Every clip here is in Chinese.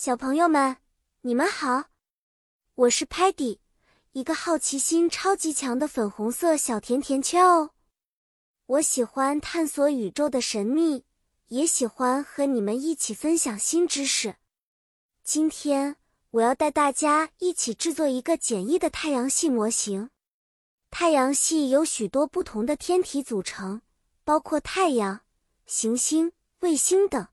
小朋友们，你们好，我是 Patty，一个好奇心超级强的粉红色小甜甜圈哦。我喜欢探索宇宙的神秘，也喜欢和你们一起分享新知识。今天我要带大家一起制作一个简易的太阳系模型。太阳系由许多不同的天体组成，包括太阳、行星、卫星等。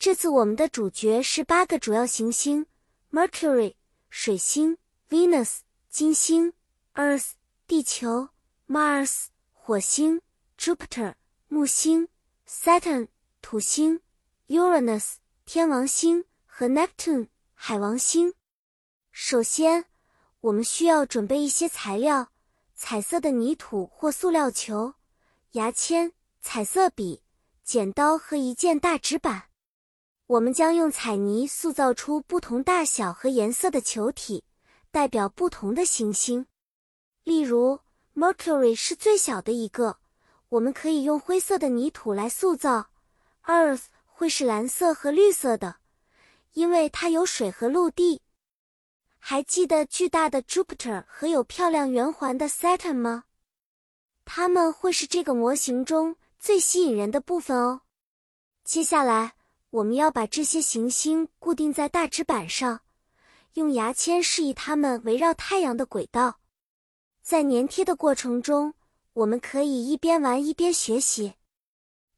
这次我们的主角是八个主要行星：Mercury（ 水星）、Venus（ 金星）、Earth（ 地球）、Mars（ 火星）、Jupiter（ 木星）、Saturn（ 土星）、Uranus（ 天王星）和 Neptune（ 海王星）。首先，我们需要准备一些材料：彩色的泥土或塑料球、牙签、彩色笔、剪刀和一件大纸板。我们将用彩泥塑造出不同大小和颜色的球体，代表不同的行星。例如，Mercury 是最小的一个，我们可以用灰色的泥土来塑造。Earth 会是蓝色和绿色的，因为它有水和陆地。还记得巨大的 Jupiter 和有漂亮圆环的 Saturn 吗？它们会是这个模型中最吸引人的部分哦。接下来。我们要把这些行星固定在大纸板上，用牙签示意它们围绕太阳的轨道。在粘贴的过程中，我们可以一边玩一边学习。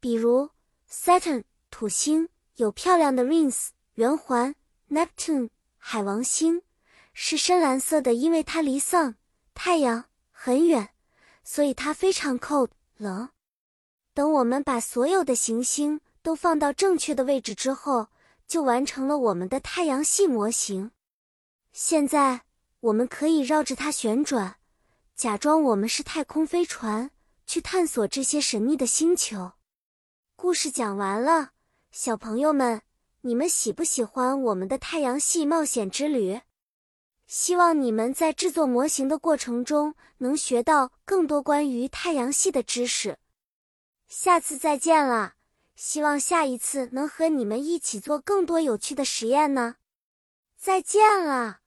比如，Saturn 土星有漂亮的 rings 圆环，Neptune 海王星是深蓝色的，因为它离 Sun 太阳很远，所以它非常 cold 冷。等我们把所有的行星。都放到正确的位置之后，就完成了我们的太阳系模型。现在我们可以绕着它旋转，假装我们是太空飞船，去探索这些神秘的星球。故事讲完了，小朋友们，你们喜不喜欢我们的太阳系冒险之旅？希望你们在制作模型的过程中能学到更多关于太阳系的知识。下次再见了。希望下一次能和你们一起做更多有趣的实验呢，再见了。